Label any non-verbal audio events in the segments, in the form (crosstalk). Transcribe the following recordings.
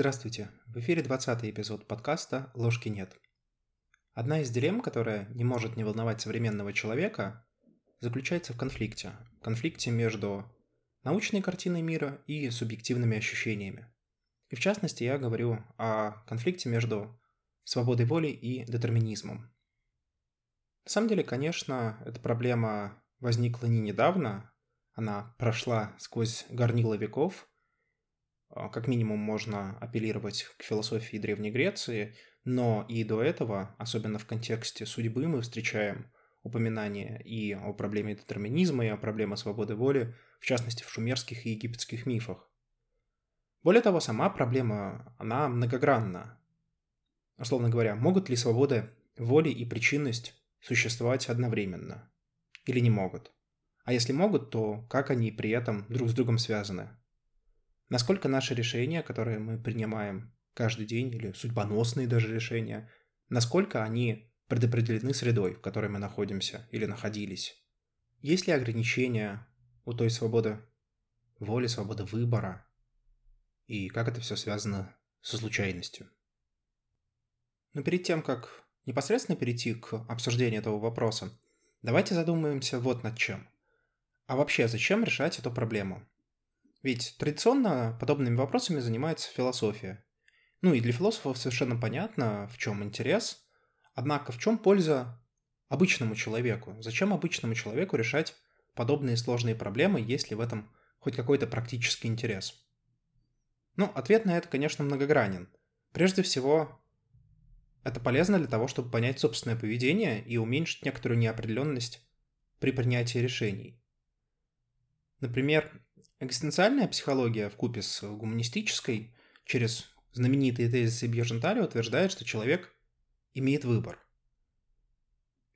Здравствуйте! В эфире 20 эпизод подкаста «Ложки нет». Одна из дилемм, которая не может не волновать современного человека, заключается в конфликте. Конфликте между научной картиной мира и субъективными ощущениями. И в частности я говорю о конфликте между свободой воли и детерминизмом. На самом деле, конечно, эта проблема возникла не недавно, она прошла сквозь горнило веков. А, как минимум можно апеллировать к философии Древней Греции, но и до этого, особенно в контексте судьбы, мы встречаем упоминания и о проблеме детерминизма, и о проблеме свободы воли, в частности в шумерских и египетских мифах. Более того, сама проблема, она многогранна. Условно говоря, могут ли свобода воли и причинность существовать одновременно? Или не могут? А если могут, то как они при этом друг с другом связаны? Насколько наши решения, которые мы принимаем каждый день, или судьбоносные даже решения, насколько они предопределены средой, в которой мы находимся или находились? Есть ли ограничения у той свободы воли, свободы выбора? И как это все связано со случайностью? Но перед тем, как непосредственно перейти к обсуждению этого вопроса, давайте задумаемся вот над чем – а вообще, зачем решать эту проблему? Ведь традиционно подобными вопросами занимается философия. Ну и для философов совершенно понятно, в чем интерес. Однако в чем польза обычному человеку? Зачем обычному человеку решать подобные сложные проблемы, если в этом хоть какой-то практический интерес? Ну, ответ на это, конечно, многогранен. Прежде всего, это полезно для того, чтобы понять собственное поведение и уменьшить некоторую неопределенность при принятии решений. Например, экзистенциальная психология в купе с гуманистической через знаменитые тезисы Бьерженталя утверждает, что человек имеет выбор.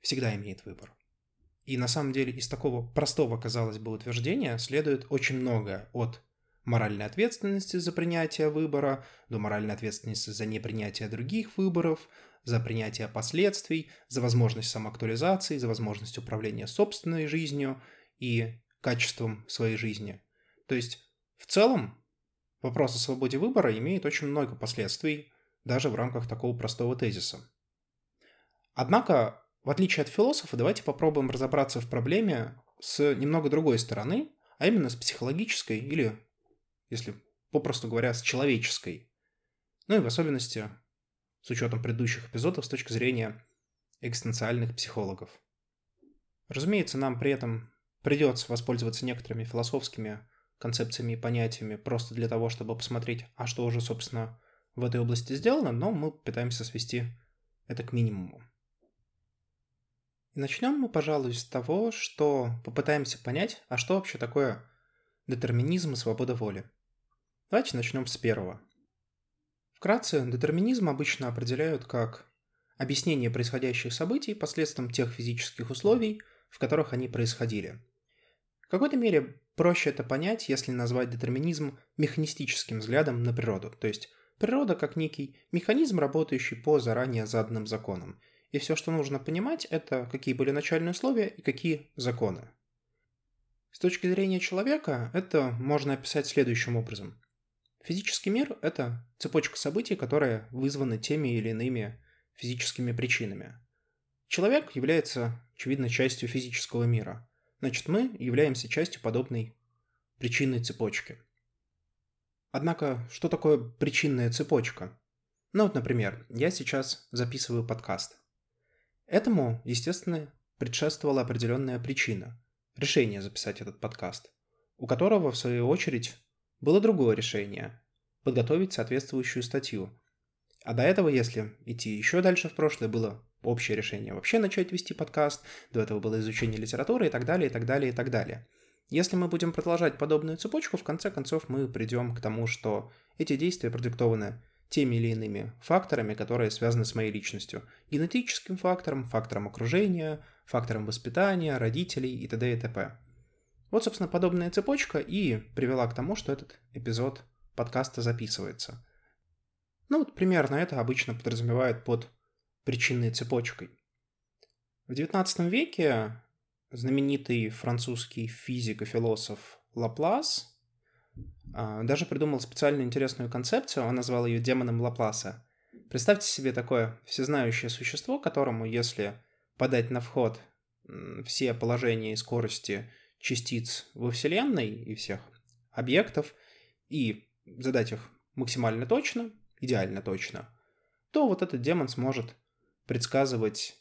Всегда имеет выбор. И на самом деле из такого простого, казалось бы, утверждения следует очень многое от моральной ответственности за принятие выбора, до моральной ответственности за непринятие других выборов, за принятие последствий, за возможность самоактуализации, за возможность управления собственной жизнью и качеством своей жизни. То есть, в целом, вопрос о свободе выбора имеет очень много последствий даже в рамках такого простого тезиса. Однако, в отличие от философа, давайте попробуем разобраться в проблеме с немного другой стороны, а именно с психологической или, если попросту говоря, с человеческой. Ну и в особенности с учетом предыдущих эпизодов с точки зрения экзистенциальных психологов. Разумеется, нам при этом придется воспользоваться некоторыми философскими концепциями и понятиями просто для того, чтобы посмотреть, а что уже, собственно, в этой области сделано, но мы пытаемся свести это к минимуму. И начнем мы, пожалуй, с того, что попытаемся понять, а что вообще такое детерминизм и свобода воли. Давайте начнем с первого. Вкратце, детерминизм обычно определяют как объяснение происходящих событий последствием тех физических условий, в которых они происходили – в какой-то мере проще это понять, если назвать детерминизм механистическим взглядом на природу, то есть природа как некий механизм, работающий по заранее заданным законам. И все, что нужно понимать, это какие были начальные условия и какие законы. С точки зрения человека это можно описать следующим образом. Физический мир – это цепочка событий, которые вызваны теми или иными физическими причинами. Человек является, очевидно, частью физического мира – Значит, мы являемся частью подобной причинной цепочки. Однако, что такое причинная цепочка? Ну вот, например, я сейчас записываю подкаст. Этому, естественно, предшествовала определенная причина – решение записать этот подкаст, у которого, в свою очередь, было другое решение – подготовить соответствующую статью. А до этого, если идти еще дальше в прошлое, было общее решение вообще начать вести подкаст, до этого было изучение литературы и так далее, и так далее, и так далее. Если мы будем продолжать подобную цепочку, в конце концов мы придем к тому, что эти действия продиктованы теми или иными факторами, которые связаны с моей личностью. Генетическим фактором, фактором окружения, фактором воспитания, родителей и т.д. и т.п. Вот, собственно, подобная цепочка и привела к тому, что этот эпизод подкаста записывается. Ну вот примерно это обычно подразумевает под причинной цепочкой. В XIX веке знаменитый французский физик и философ Лаплас а, даже придумал специальную интересную концепцию, он назвал ее демоном Лапласа. Представьте себе такое всезнающее существо, которому, если подать на вход все положения и скорости частиц во Вселенной и всех объектов, и задать их максимально точно, идеально точно, то вот этот демон сможет предсказывать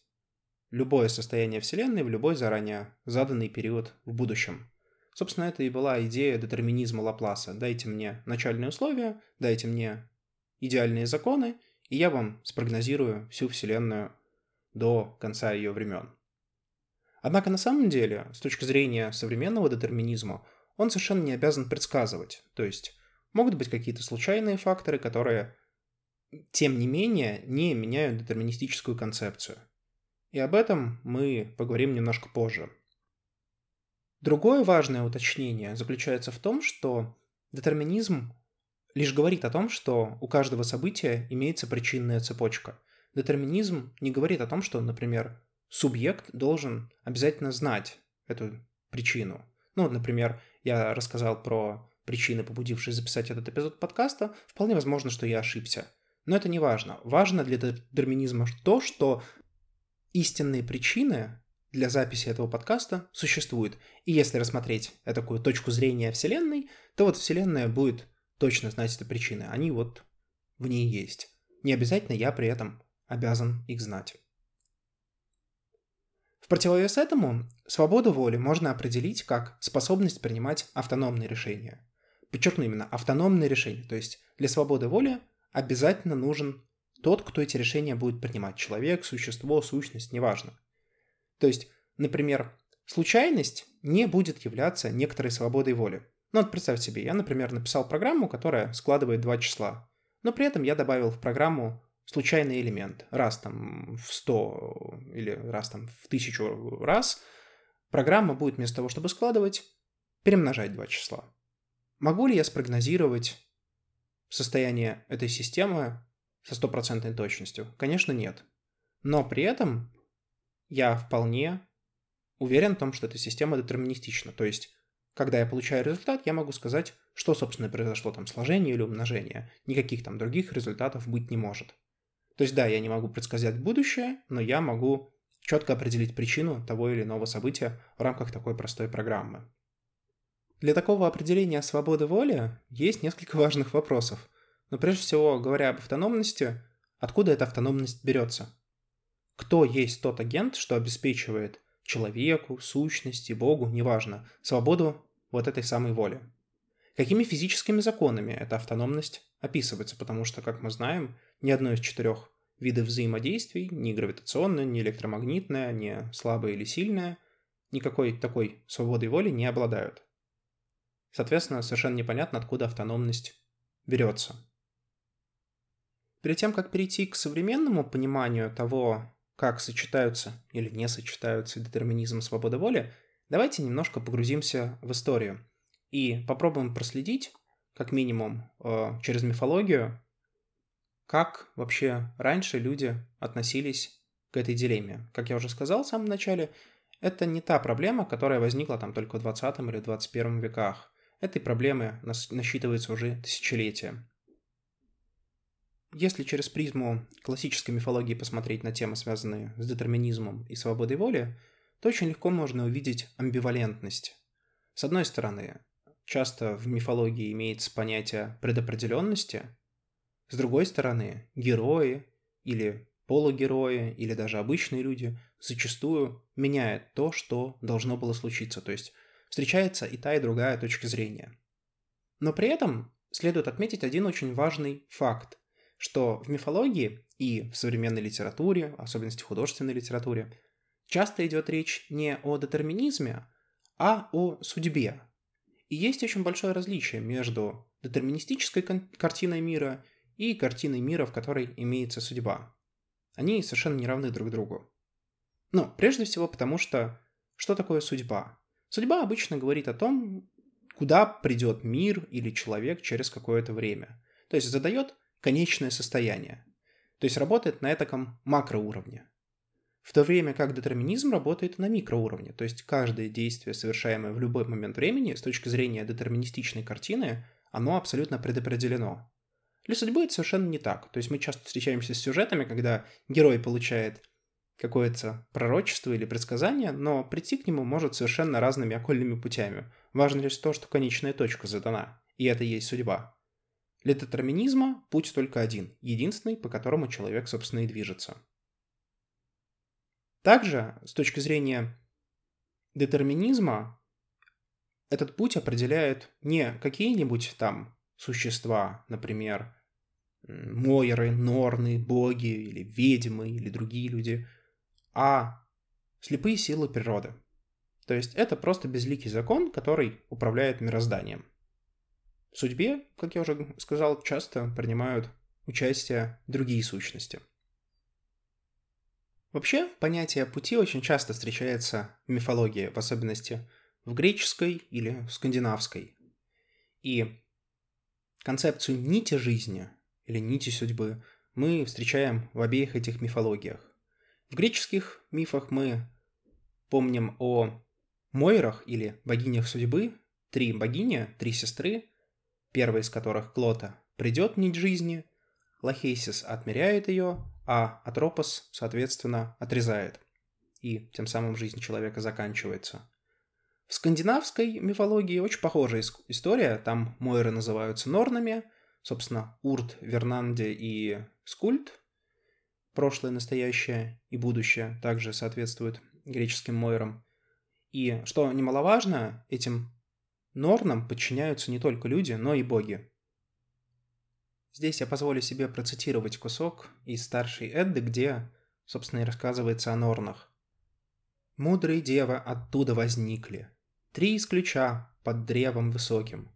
любое состояние Вселенной в любой заранее заданный период в будущем. Собственно, это и была идея детерминизма Лапласа. Дайте мне начальные условия, дайте мне идеальные законы, и я вам спрогнозирую всю Вселенную до конца ее времен. Однако на самом деле, с точки зрения современного детерминизма, он совершенно не обязан предсказывать. То есть могут быть какие-то случайные факторы, которые, тем не менее, не меняют детерминистическую концепцию. И об этом мы поговорим немножко позже. Другое важное уточнение заключается в том, что детерминизм лишь говорит о том, что у каждого события имеется причинная цепочка. Детерминизм не говорит о том, что, например, субъект должен обязательно знать эту причину. Ну, например, я рассказал про причины, побудившие записать этот эпизод подкаста. Вполне возможно, что я ошибся. Но это не важно. Важно для детерминизма то, что истинные причины для записи этого подкаста существует. И если рассмотреть такую точку зрения Вселенной, то вот Вселенная будет точно знать эти причины. Они вот в ней есть. Не обязательно я при этом обязан их знать. В противовес этому свободу воли можно определить как способность принимать автономные решения. Подчеркну именно автономные решения, то есть для свободы воли обязательно нужен тот, кто эти решения будет принимать. Человек, существо, сущность, неважно. То есть, например, случайность не будет являться некоторой свободой воли. Ну вот представь себе, я, например, написал программу, которая складывает два числа, но при этом я добавил в программу случайный элемент. Раз там в 100 или раз там в тысячу раз программа будет вместо того, чтобы складывать, перемножать два числа. Могу ли я спрогнозировать состояние этой системы со стопроцентной точностью? Конечно, нет. Но при этом я вполне уверен в том, что эта система детерминистична. То есть, когда я получаю результат, я могу сказать, что, собственно, произошло там сложение или умножение. Никаких там других результатов быть не может. То есть, да, я не могу предсказать будущее, но я могу четко определить причину того или иного события в рамках такой простой программы. Для такого определения свободы воли есть несколько важных вопросов. Но прежде всего, говоря об автономности, откуда эта автономность берется? Кто есть тот агент, что обеспечивает человеку, сущности, Богу, неважно, свободу вот этой самой воли? Какими физическими законами эта автономность описывается? Потому что, как мы знаем, ни одно из четырех видов взаимодействий, ни гравитационное, ни электромагнитное, ни слабое или сильное, никакой такой свободой воли не обладают. Соответственно, совершенно непонятно, откуда автономность берется. Перед тем, как перейти к современному пониманию того, как сочетаются или не сочетаются детерминизм и свобода воли, давайте немножко погрузимся в историю и попробуем проследить, как минимум, э, через мифологию, как вообще раньше люди относились к этой дилемме. Как я уже сказал в самом начале, это не та проблема, которая возникла там только в 20 или 21 веках. Этой проблемы насчитывается уже тысячелетия. Если через призму классической мифологии посмотреть на темы, связанные с детерминизмом и свободой воли, то очень легко можно увидеть амбивалентность. С одной стороны, часто в мифологии имеется понятие предопределенности, с другой стороны, герои или полугерои или даже обычные люди зачастую меняют то, что должно было случиться, то есть встречается и та, и другая точка зрения. Но при этом следует отметить один очень важный факт что в мифологии и в современной литературе, в особенности художественной литературе, часто идет речь не о детерминизме, а о судьбе. И есть очень большое различие между детерминистической картиной мира и картиной мира, в которой имеется судьба. Они совершенно не равны друг другу. Но прежде всего потому, что что такое судьба? Судьба обычно говорит о том, куда придет мир или человек через какое-то время. То есть задает конечное состояние. То есть работает на этом макроуровне. в то время как детерминизм работает на микроуровне, то есть каждое действие, совершаемое в любой момент времени, с точки зрения детерминистичной картины, оно абсолютно предопределено. Для судьбы это совершенно не так. То есть мы часто встречаемся с сюжетами, когда герой получает какое-то пророчество или предсказание, но прийти к нему может совершенно разными окольными путями. Важно лишь то, что конечная точка задана, и это есть судьба. Для детерминизма путь только один, единственный, по которому человек, собственно, и движется. Также, с точки зрения детерминизма, этот путь определяет не какие-нибудь там существа, например, Мойры, Норны, боги или ведьмы или другие люди, а слепые силы природы. То есть это просто безликий закон, который управляет мирозданием. В судьбе, как я уже сказал, часто принимают участие другие сущности – Вообще, понятие пути очень часто встречается в мифологии, в особенности в греческой или скандинавской. И концепцию нити жизни или нити судьбы мы встречаем в обеих этих мифологиях. В греческих мифах мы помним о Мойрах или богинях судьбы, три богини, три сестры, первая из которых Клота придет нить жизни, Лахейсис отмеряет ее, а Атропос, соответственно, отрезает. И тем самым жизнь человека заканчивается. В скандинавской мифологии очень похожая история. Там Мойры называются Норнами, собственно, Урт, Вернанде и Скульт. Прошлое, настоящее и будущее также соответствуют греческим Мойрам. И, что немаловажно, этим Норнам подчиняются не только люди, но и боги. Здесь я позволю себе процитировать кусок из старшей Эдды, где, собственно, и рассказывается о Норнах. «Мудрые девы оттуда возникли. Три из ключа под древом высоким.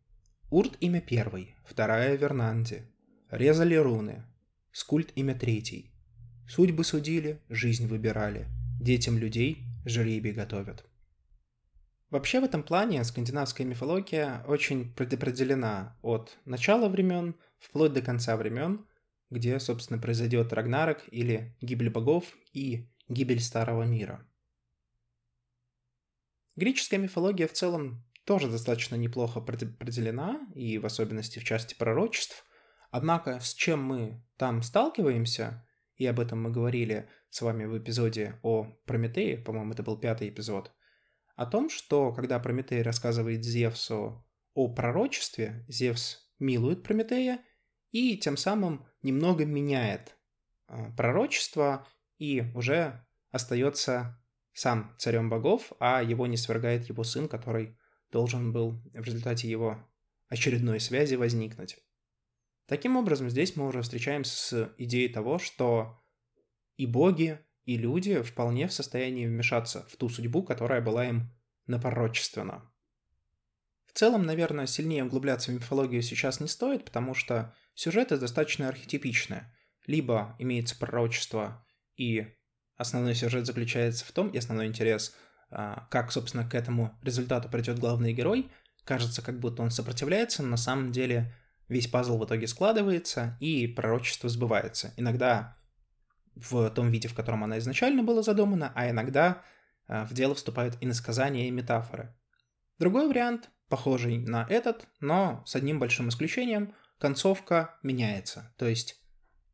Урт имя первый, вторая Вернанди. Резали руны. Скульт имя третий. Судьбы судили, жизнь выбирали. Детям людей жребий готовят». Вообще в этом плане скандинавская мифология очень предопределена от начала времен – вплоть до конца времен, где, собственно, произойдет Рагнарок или гибель богов и гибель Старого Мира. Греческая мифология в целом тоже достаточно неплохо определена, и в особенности в части пророчеств. Однако с чем мы там сталкиваемся, и об этом мы говорили с вами в эпизоде о Прометее, по-моему, это был пятый эпизод, о том, что когда Прометей рассказывает Зевсу о пророчестве, Зевс милует Прометея и тем самым немного меняет а, пророчество и уже остается сам царем богов, а его не свергает его сын, который должен был в результате его очередной связи возникнуть. Таким образом, здесь мы уже встречаемся с идеей того, что и боги, и люди вполне в состоянии вмешаться в ту судьбу, которая была им напророчествена. В целом, наверное, сильнее углубляться в мифологию сейчас не стоит, потому что Сюжеты достаточно архетипичные. Либо имеется пророчество, и основной сюжет заключается в том, и основной интерес, а, как, собственно, к этому результату придет главный герой. Кажется, как будто он сопротивляется, но на самом деле весь пазл в итоге складывается, и пророчество сбывается. Иногда в том виде, в котором оно изначально было задумано, а иногда а, в дело вступают иносказания и метафоры. Другой вариант, похожий на этот, но с одним большим исключением – концовка меняется. То есть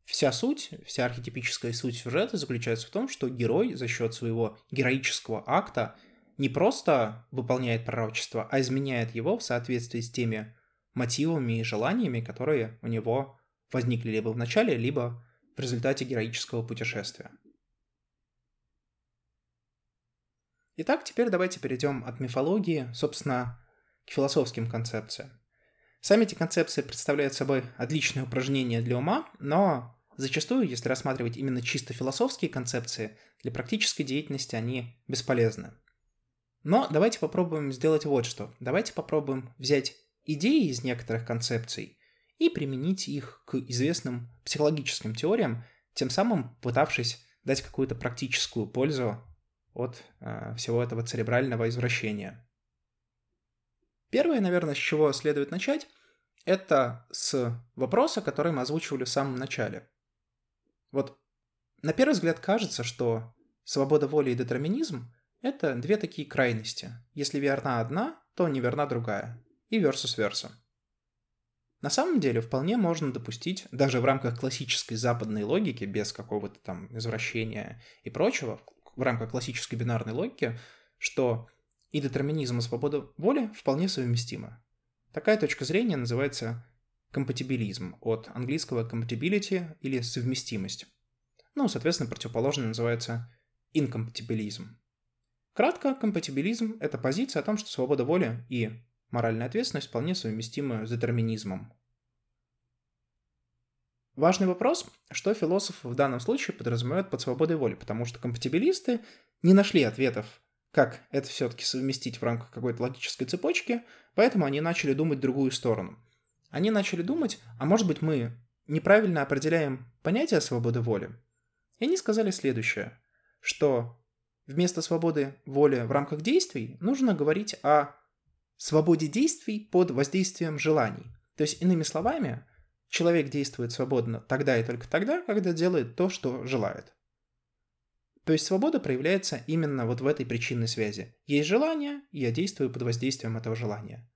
вся суть, вся архетипическая суть сюжета заключается в том, что герой за счет своего героического акта не просто выполняет пророчество, а изменяет его в соответствии с теми мотивами и желаниями, которые у него возникли либо в начале, либо в результате героического путешествия. Итак, теперь давайте перейдем от мифологии, собственно, к философским концепциям. Сами эти концепции представляют собой отличное упражнение для ума, но зачастую, если рассматривать именно чисто философские концепции, для практической деятельности они бесполезны. Но давайте попробуем сделать вот что. Давайте попробуем взять идеи из некоторых концепций и применить их к известным психологическим теориям, тем самым пытавшись дать какую-то практическую пользу от э, всего этого церебрального извращения. Первое, наверное, с чего следует начать, это с вопроса, который мы озвучивали в самом начале. Вот на первый взгляд кажется, что свобода воли и детерминизм – это две такие крайности. Если верна одна, то не верна другая. И versus versa. На самом деле вполне можно допустить, даже в рамках классической западной логики, без какого-то там извращения и прочего, в рамках классической бинарной логики, что и детерминизм, и свобода воли вполне совместимы. Такая точка зрения называется компатибилизм, от английского compatibility или совместимость. Ну, соответственно, противоположный называется инкомпатибилизм. Кратко, компатибилизм – это позиция о том, что свобода воли и моральная ответственность вполне совместимы с детерминизмом. Важный вопрос, что философ в данном случае подразумевает под свободой воли, потому что компатибилисты не нашли ответов, как это все-таки совместить в рамках какой-то логической цепочки, поэтому они начали думать другую сторону. Они начали думать, а может быть мы неправильно определяем понятие свободы воли? И они сказали следующее, что вместо свободы воли в рамках действий нужно говорить о свободе действий под воздействием желаний. То есть, иными словами, человек действует свободно тогда и только тогда, когда делает то, что желает. То есть свобода проявляется именно вот в этой причинной связи. Есть желание, я действую под воздействием этого желания.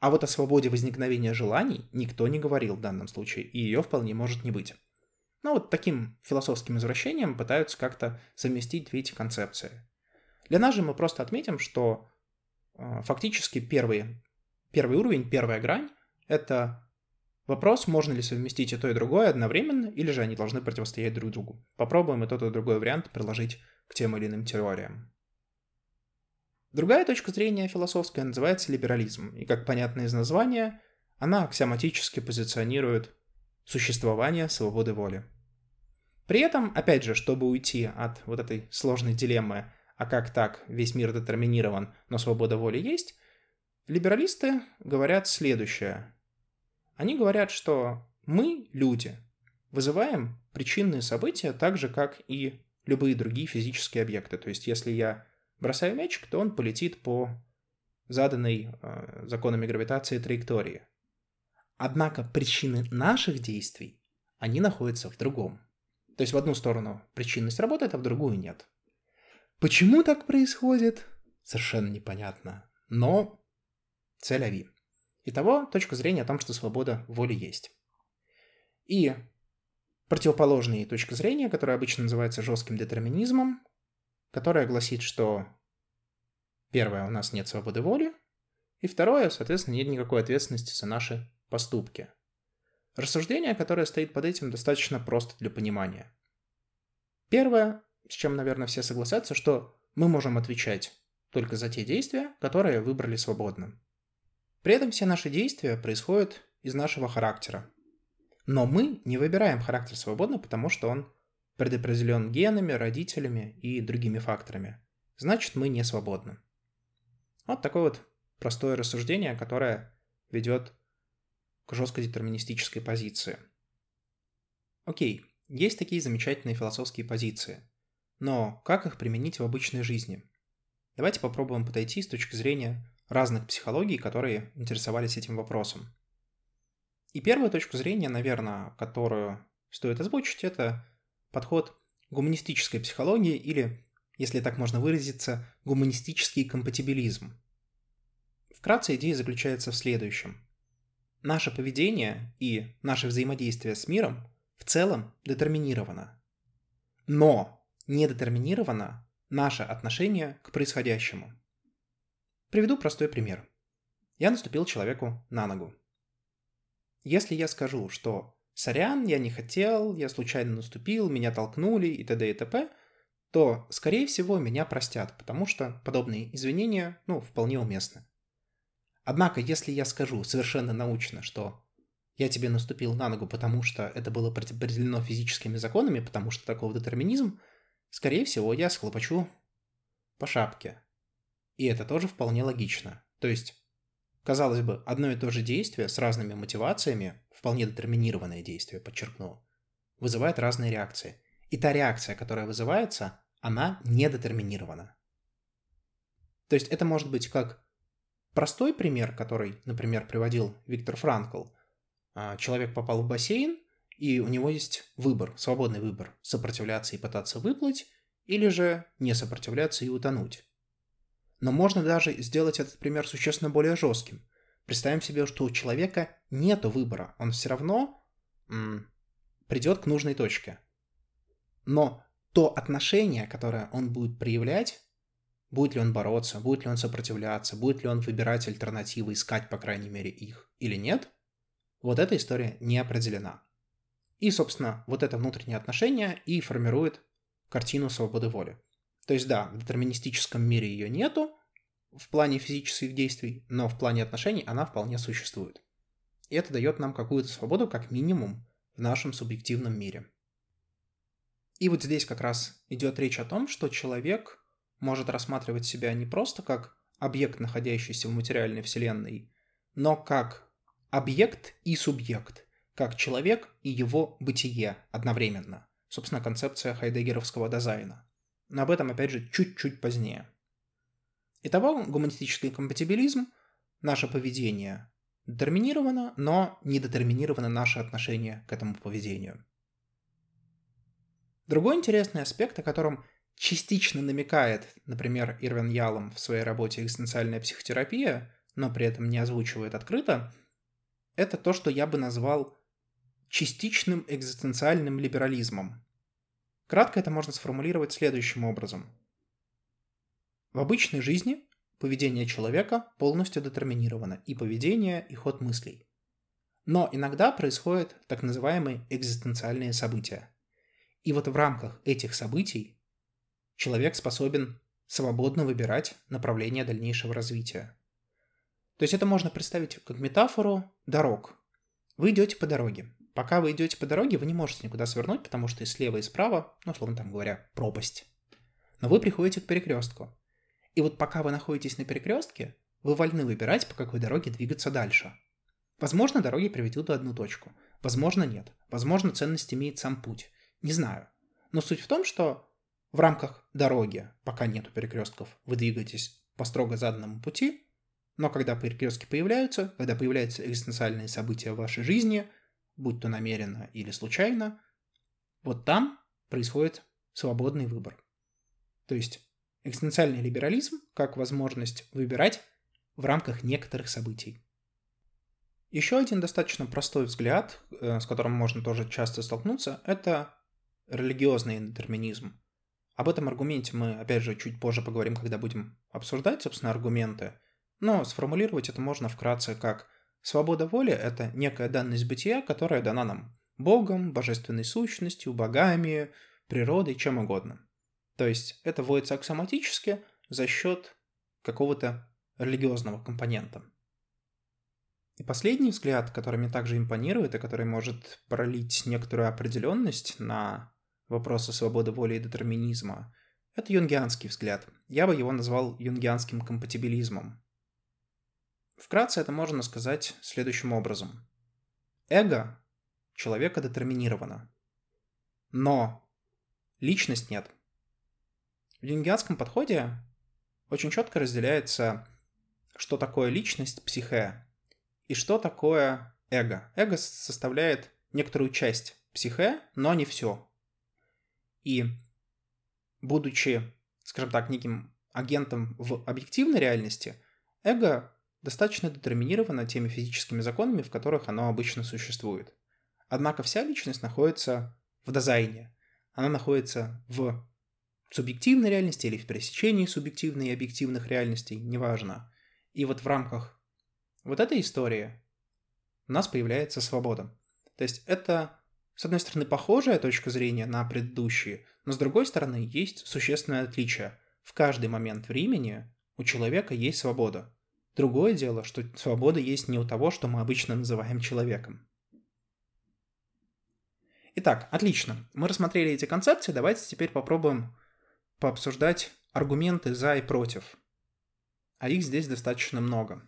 А вот о свободе возникновения желаний никто не говорил в данном случае, и ее вполне может не быть. Но вот таким философским извращением пытаются как-то совместить две эти концепции. Для нас же мы просто отметим, что фактически первый, первый уровень, первая грань — это вопрос, можно ли совместить и то, и другое одновременно, или же они должны противостоять друг другу. Попробуем и тот, и другой вариант приложить к тем или иным теориям. Другая точка зрения философская называется либерализм, и, как понятно из названия, она аксиоматически позиционирует существование свободы воли. При этом, опять же, чтобы уйти от вот этой сложной дилеммы, а как так, весь мир детерминирован, но свобода воли есть, либералисты говорят следующее. Они говорят, что мы, люди, вызываем причинные события так же, как и любые другие физические объекты. То есть, если я бросаю мячик, то он полетит по заданной э, законами гравитации траектории. Однако причины наших действий, они находятся в другом. То есть в одну сторону причинность работает, а в другую нет. Почему так происходит? Совершенно непонятно. Но цель ави. Итого, точка зрения о том, что свобода воли есть. И противоположные точка зрения, которая обычно называется жестким детерминизмом, которая гласит, что первое, у нас нет свободы воли, и второе, соответственно, нет никакой ответственности за наши поступки. Рассуждение, которое стоит под этим, достаточно просто для понимания. Первое, с чем, наверное, все согласятся, что мы можем отвечать только за те действия, которые выбрали свободно. При этом все наши действия происходят из нашего характера. Но мы не выбираем характер свободно, потому что он предопределен генами, родителями и другими факторами. Значит, мы не свободны. Вот такое вот простое рассуждение, которое ведет к жестко детерминистической позиции. Окей, есть такие замечательные философские позиции. Но как их применить в обычной жизни? Давайте попробуем подойти с точки зрения разных психологий, которые интересовались этим вопросом. И первая точка зрения, наверное, которую стоит озвучить, это подход гуманистической психологии или, если так можно выразиться, гуманистический компатибилизм. Вкратце идея заключается в следующем. Наше поведение и наше взаимодействие с миром в целом детерминировано. Но не детерминировано наше отношение к происходящему. Приведу простой пример. Я наступил человеку на ногу. Если я скажу, что сорян, я не хотел, я случайно наступил, меня толкнули и т.д. и т.п., то, скорее всего, меня простят, потому что подобные извинения, ну, вполне уместны. Однако, если я скажу совершенно научно, что я тебе наступил на ногу, потому что это было предопределено физическими законами, потому что таков детерминизм, скорее всего, я схлопочу по шапке. И это тоже вполне логично. То есть, казалось бы, одно и то же действие с разными мотивациями, вполне детерминированное действие, подчеркну, вызывает разные реакции. И та реакция, которая вызывается, она не детерминирована. То есть это может быть как простой пример, который, например, приводил Виктор Франкл – а, человек попал в бассейн, и у него есть выбор, свободный выбор, сопротивляться и пытаться выплыть, или же не сопротивляться и утонуть. Но можно даже сделать этот пример существенно более жестким. Представим себе, что у человека нет выбора, он все равно м- придет к нужной точке. Но то отношение, которое он будет проявлять, будет ли он бороться, будет ли он сопротивляться, будет ли он выбирать альтернативы, искать, по крайней мере, их или нет, вот эта история не определена. И, собственно, вот это внутреннее отношение и формирует картину свободы воли. То есть, да, в детерминистическом мире ее нету в плане физических действий, но в плане отношений она вполне существует. И это дает нам какую-то свободу, как минимум, в нашем субъективном мире. И вот здесь как раз идет речь о том, что человек может рассматривать себя не просто как объект, находящийся в материальной вселенной, но как объект и субъект, как человек и его бытие одновременно. Собственно, концепция хайдегеровского дизайна. Но об этом, опять же, чуть-чуть позднее. Итого, гуманистический компатибилизм, наше поведение детерминировано, но не детерминировано наше отношение к этому поведению. Другой интересный аспект, о котором частично намекает, например, Ирвин Ялом в своей работе «Экзистенциальная психотерапия», но при этом не озвучивает открыто, это то, что я бы назвал частичным экзистенциальным либерализмом. Кратко это можно сформулировать следующим образом. В обычной жизни поведение человека полностью детерминировано, и поведение, и ход мыслей. Но иногда происходят так называемые экзистенциальные события. И вот в рамках этих событий человек способен свободно выбирать направление дальнейшего развития. То есть это можно представить как метафору дорог. Вы идете по дороге. Пока вы идете по дороге, вы не можете никуда свернуть, потому что и слева, и справа, ну, словно там говоря, пропасть. Но вы приходите к перекрестку. И вот пока вы находитесь на перекрестке, вы вольны выбирать, по какой дороге двигаться дальше. Возможно, дороги приведут в одну точку. Возможно, нет. Возможно, ценность имеет сам путь. Не знаю. Но суть в том, что в рамках дороги, пока нету перекрестков, вы двигаетесь по строго заданному пути, но когда перекрестки появляются, когда появляются экзистенциальные события в вашей жизни, будь то намеренно или случайно, вот там происходит свободный выбор. То есть экзистенциальный либерализм как возможность выбирать в рамках некоторых событий. Еще один достаточно простой взгляд, э, с которым можно тоже часто столкнуться, это религиозный детерминизм. Об этом аргументе мы, опять же, чуть позже поговорим, когда будем обсуждать, собственно, аргументы. Но сформулировать это можно вкратце как «свобода воли – это некая данность бытия, которая дана нам Богом, божественной сущностью, богами, природой, чем угодно». То есть это вводится аксиоматически за счет какого-то религиозного компонента. И последний взгляд, который мне также импонирует и который может пролить некоторую определенность на вопросы свободы воли и детерминизма, это юнгианский взгляд. Я бы его назвал юнгианским компатибилизмом. Вкратце это можно сказать следующим образом. Эго человека детерминировано, но личность нет. В юнгианском подходе очень четко разделяется, что такое личность, психе, и что такое эго. Эго составляет некоторую часть психе, но не все. И будучи, скажем так, неким агентом в объективной реальности, эго достаточно детерминировано теми физическими законами, в которых оно обычно существует. Однако вся личность находится в дизайне. Она находится в субъективной реальности или в пересечении субъективной и объективных реальностей, неважно. И вот в рамках вот этой истории у нас появляется свобода. То есть это с одной стороны, похожая точка зрения на предыдущие, но с другой стороны, есть существенное отличие. В каждый момент времени у человека есть свобода. Другое дело, что свобода есть не у того, что мы обычно называем человеком. Итак, отлично. Мы рассмотрели эти концепции, давайте теперь попробуем пообсуждать аргументы за и против. А их здесь достаточно много.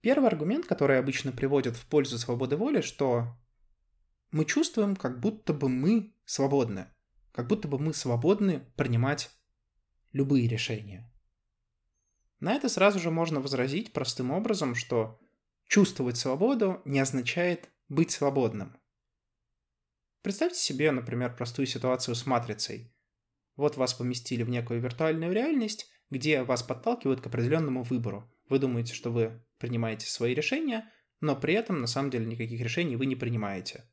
Первый аргумент, который обычно приводят в пользу свободы воли, что мы чувствуем, как будто бы мы свободны, как будто бы мы свободны принимать любые решения. На это сразу же можно возразить простым образом, что чувствовать свободу не означает быть свободным. Представьте себе, например, простую ситуацию с матрицей. Вот вас поместили в некую виртуальную реальность, где вас подталкивают к определенному выбору. Вы думаете, что вы принимаете свои решения, но при этом на самом деле никаких решений вы не принимаете.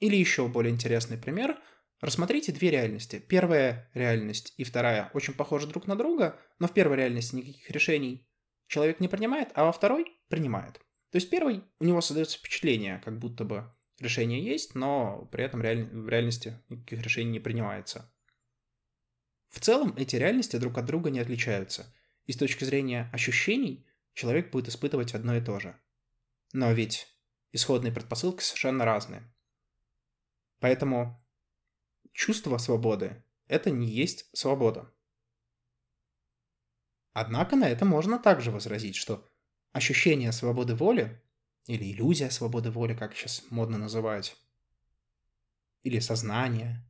Или еще более интересный пример. Рассмотрите две реальности. Первая реальность и вторая очень похожи друг на друга, но в первой реальности никаких решений человек не принимает, а во второй принимает. То есть первый, у него создается впечатление, как будто бы решение есть, но при этом реаль... в реальности никаких решений не принимается. В целом эти реальности друг от друга не отличаются, и с точки зрения ощущений человек будет испытывать одно и то же. Но ведь исходные предпосылки совершенно разные. Поэтому чувство свободы – это не есть свобода. Однако на это можно также возразить, что ощущение свободы воли или иллюзия свободы воли, как сейчас модно называть, или сознание,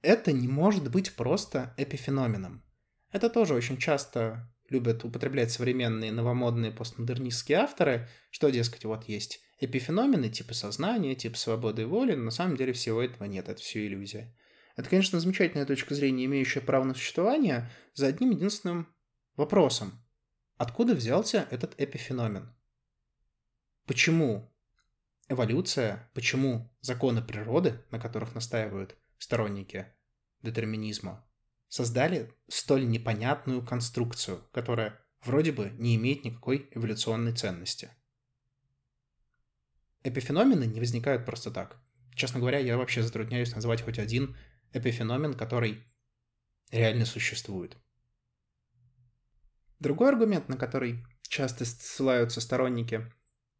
это не может быть просто эпифеноменом. Это тоже очень часто любят употреблять современные новомодные постмодернистские авторы, что, дескать, вот есть эпифеномены типа сознания, типа свободы воли, но на самом деле всего этого нет, это все иллюзия. Это, конечно, замечательная точка зрения, имеющая право на существование, за одним единственным вопросом. Откуда взялся этот эпифеномен? Почему эволюция, почему законы природы, на которых настаивают сторонники детерминизма, создали столь непонятную конструкцию, которая вроде бы не имеет никакой эволюционной ценности. Эпифеномены не возникают просто так. Честно говоря, я вообще затрудняюсь назвать хоть один эпифеномен, который реально существует. Другой аргумент, на который часто ссылаются сторонники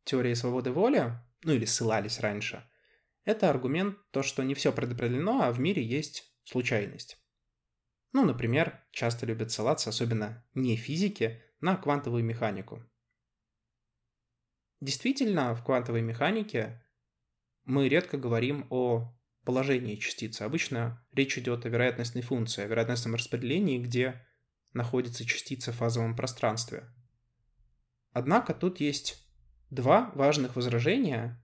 теории свободы воли, ну или ссылались раньше, это аргумент то, что не все предопределено, а в мире есть случайность. Ну, например, часто любят ссылаться, особенно не физики, на квантовую механику. Действительно, в квантовой механике мы редко говорим о положении частицы. Обычно речь идет о вероятностной функции, о вероятностном распределении, где находится частица в фазовом пространстве. Однако тут есть два важных возражения,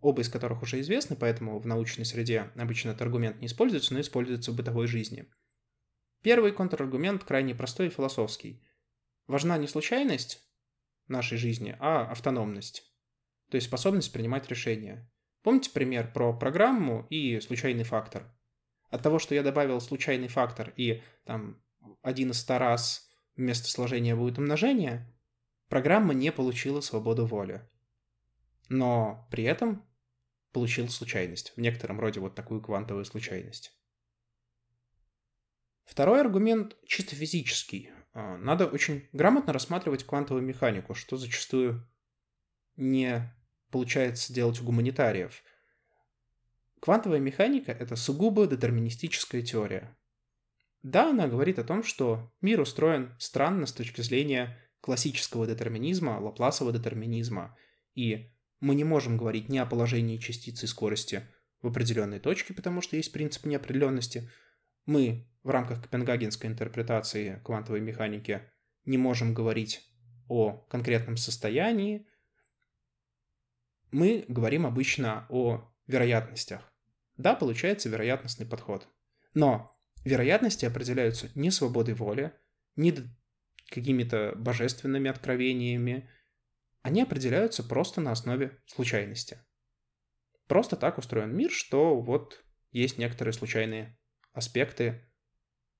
оба из которых уже известны, поэтому в научной среде обычно этот аргумент не используется, но используется в бытовой жизни – Первый контраргумент крайне простой и философский. Важна не случайность нашей жизни, а автономность. То есть способность принимать решения. Помните пример про программу и случайный фактор? От того, что я добавил случайный фактор и там один из ста раз вместо сложения будет умножение, программа не получила свободу воли. Но при этом получила случайность, в некотором роде вот такую квантовую случайность. Второй аргумент чисто физический. А, надо очень грамотно рассматривать квантовую механику, что зачастую не получается делать у гуманитариев. Квантовая механика – это сугубо детерминистическая теория. Да, она говорит о том, что мир устроен странно с точки зрения классического детерминизма, лапласового детерминизма, и мы не можем говорить ни о положении частицы и скорости в определенной точке, потому что есть принцип неопределенности. Мы в рамках копенгагенской интерпретации квантовой механики не можем говорить о конкретном состоянии, мы говорим обычно о вероятностях. Да, получается вероятностный подход. Но вероятности определяются не свободой воли, не какими-то божественными откровениями. Они определяются просто на основе случайности. Просто так устроен мир, что вот есть некоторые случайные аспекты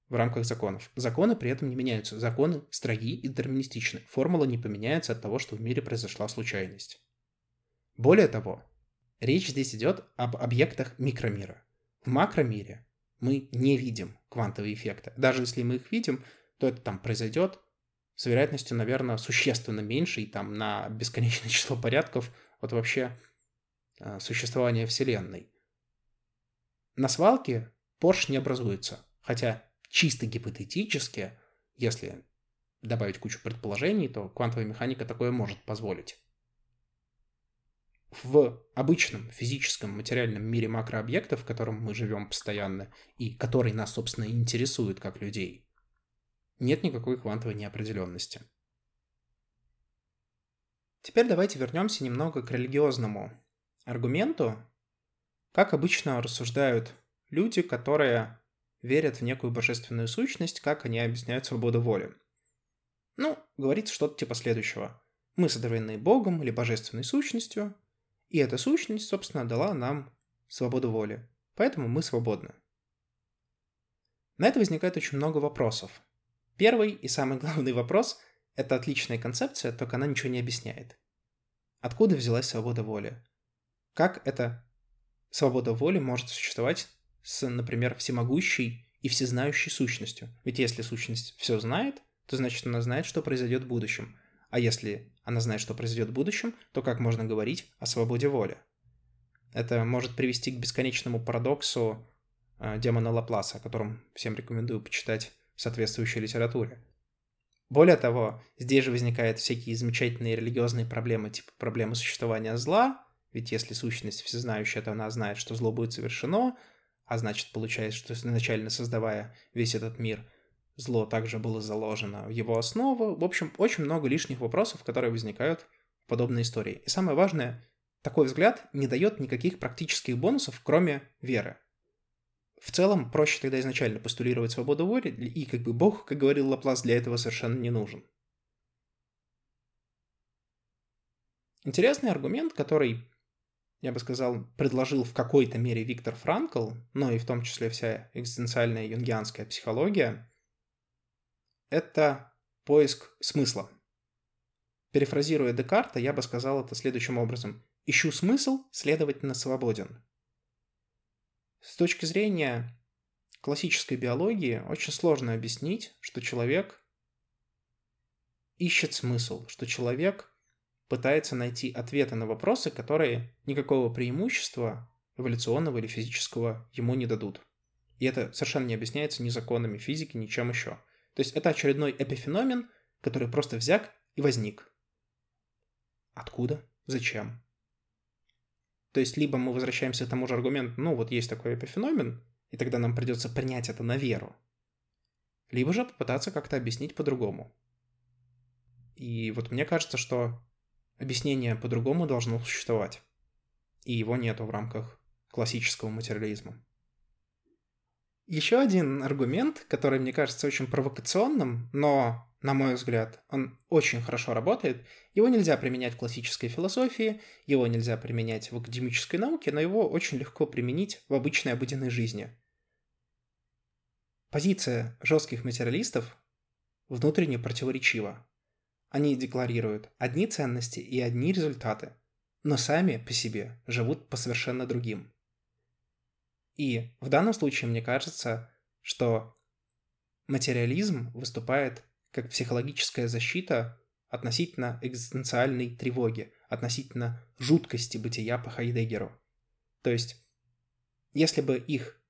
в рамках законов. Законы при этом не меняются. Законы строги и детерминистичны. Формула не поменяется от того, что в мире произошла случайность. Более того, речь здесь идет об объектах микромира. В макромире мы не видим квантовые эффекты. Даже если мы их видим, то это там произойдет с вероятностью, наверное, существенно меньше и там на бесконечное (laughs) число порядков от вообще э, существования Вселенной. На свалке Порш не образуется, хотя чисто гипотетически, если добавить кучу предположений, то квантовая механика такое может позволить. В обычном физическом материальном мире макрообъектов, в котором мы живем постоянно и который нас, собственно, интересует как людей, нет никакой квантовой неопределенности. Теперь давайте вернемся немного к религиозному аргументу. Как обычно рассуждают люди, которые верят в некую божественную сущность, как они объясняют свободу воли. Ну, говорится что-то типа следующего. Мы сотворены Богом или божественной сущностью, и эта сущность, собственно, дала нам свободу воли. Поэтому мы свободны. На это возникает очень много вопросов. Первый и самый главный вопрос – это отличная концепция, только она ничего не объясняет. Откуда взялась свобода воли? Как эта свобода воли может существовать с, например, всемогущей и всезнающей сущностью? Ведь если сущность все знает, то значит она знает, что произойдет в будущем. А если она знает, что произойдет в будущем, то как можно говорить о свободе воли? Это может привести к бесконечному парадоксу э, демона Лапласа, о котором всем рекомендую почитать в соответствующей литературе. Более того, здесь же возникают всякие замечательные религиозные проблемы, типа проблемы существования зла, ведь если сущность всезнающая, то она знает, что зло будет совершено, а значит, получается, что изначально создавая весь этот мир, зло также было заложено в его основу. В общем, очень много лишних вопросов, которые возникают в подобной истории. И самое важное, такой взгляд не дает никаких практических бонусов, кроме веры. В целом, проще тогда изначально постулировать свободу воли, и как бы Бог, как говорил Лаплас, для этого совершенно не нужен. Интересный аргумент, который я бы сказал, предложил в какой-то мере Виктор Франкл, но и в том числе вся экзистенциальная юнгианская психология, это поиск смысла. Перефразируя Декарта, я бы сказал это следующим образом. Ищу смысл, следовательно, свободен. С точки зрения классической биологии очень сложно объяснить, что человек ищет смысл, что человек пытается найти ответы на вопросы, которые никакого преимущества эволюционного или физического ему не дадут. И это совершенно не объясняется ни законами физики, ни чем еще. То есть это очередной эпифеномен, который просто взяк и возник. Откуда? Зачем? То есть либо мы возвращаемся к тому же аргументу, ну вот есть такой эпифеномен, и тогда нам придется принять это на веру. Либо же попытаться как-то объяснить по-другому. И вот мне кажется, что Объяснение по-другому должно существовать. И его нету в рамках классического материализма. Еще один аргумент, который мне кажется очень провокационным, но, на мой взгляд, он очень хорошо работает. Его нельзя применять в классической философии, его нельзя применять в академической науке, но его очень легко применить в обычной обыденной жизни. Позиция жестких материалистов внутренне противоречива. Они декларируют одни ценности и одни результаты, но сами по себе живут по совершенно другим. И в данном случае мне кажется, что материализм выступает как психологическая защита относительно экзистенциальной тревоги, относительно жуткости бытия по Хайдегеру. То есть, если бы их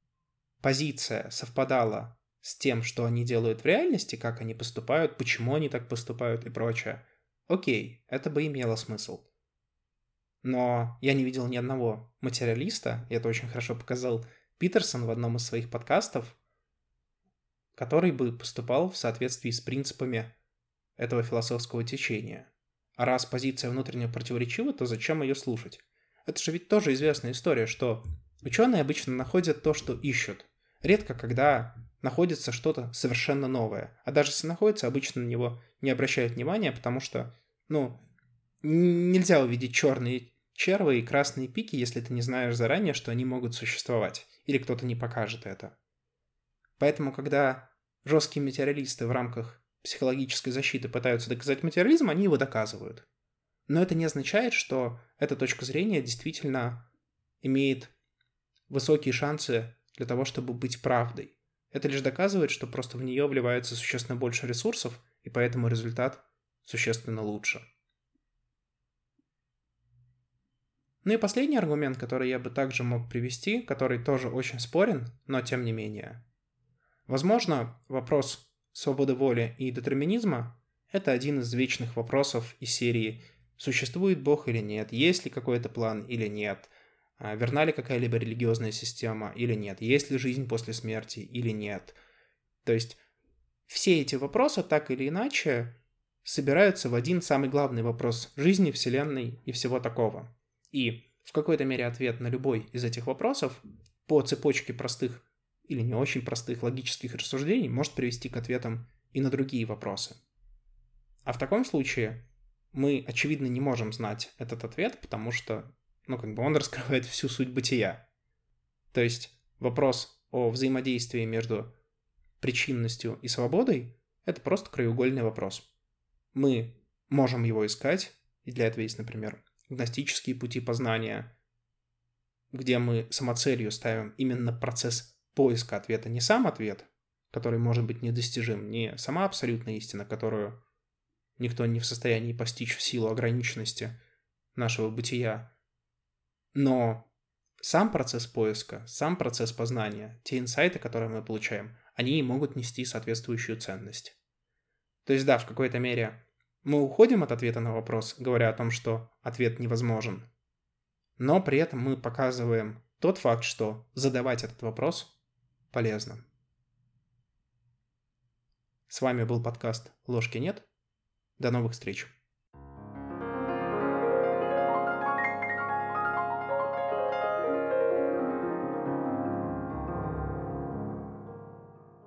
позиция совпадала с тем, что они делают в реальности, как они поступают, почему они так поступают и прочее, окей, это бы имело смысл. Но я не видел ни одного материалиста, и это очень хорошо показал Питерсон в одном из своих подкастов, который бы поступал в соответствии с принципами этого философского течения. А раз позиция внутренне противоречива, то зачем ее слушать? Это же ведь тоже известная история, что ученые обычно находят то, что ищут. Редко, когда находится что-то совершенно новое. А даже если находится, обычно на него не обращают внимания, потому что, ну, нельзя увидеть черные червы и красные пики, если ты не знаешь заранее, что они могут существовать, или кто-то не покажет это. Поэтому, когда жесткие материалисты в рамках психологической защиты пытаются доказать материализм, они его доказывают. Но это не означает, что эта точка зрения действительно имеет высокие шансы для того, чтобы быть правдой. Это лишь доказывает, что просто в нее вливается существенно больше ресурсов, и поэтому результат существенно лучше. Ну и последний аргумент, который я бы также мог привести, который тоже очень спорен, но тем не менее. Возможно, вопрос свободы воли и детерминизма – это один из вечных вопросов из серии «Существует Бог или нет? Есть ли какой-то план или нет? А верна ли какая-либо религиозная система или нет, есть ли жизнь после смерти или нет. То есть все эти вопросы так или иначе собираются в один самый главный вопрос жизни, Вселенной и всего такого. И в какой-то мере ответ на любой из этих вопросов по цепочке простых или не очень простых логических рассуждений может привести к ответам и на другие вопросы. А в таком случае мы, очевидно, не можем знать этот ответ, потому что, ну, как бы он (laughs) раскрывает всю суть бытия. То есть вопрос о взаимодействии между причинностью и свободой — это просто краеугольный вопрос. Мы можем его искать, и для этого есть, например, гностические пути познания, где мы самоцелью ставим именно процесс поиска ответа, не сам ответ, который может быть недостижим, не сама абсолютная истина, которую никто не в состоянии постичь в силу ограниченности нашего бытия, но сам процесс поиска, сам процесс познания, те инсайты, которые мы получаем, они могут нести соответствующую ценность. То есть да, в какой-то мере мы уходим от ответа на вопрос, говоря о том, что ответ невозможен, но при этом мы показываем тот факт, что задавать этот вопрос полезно. С вами был подкаст «Ложки нет». До новых встреч.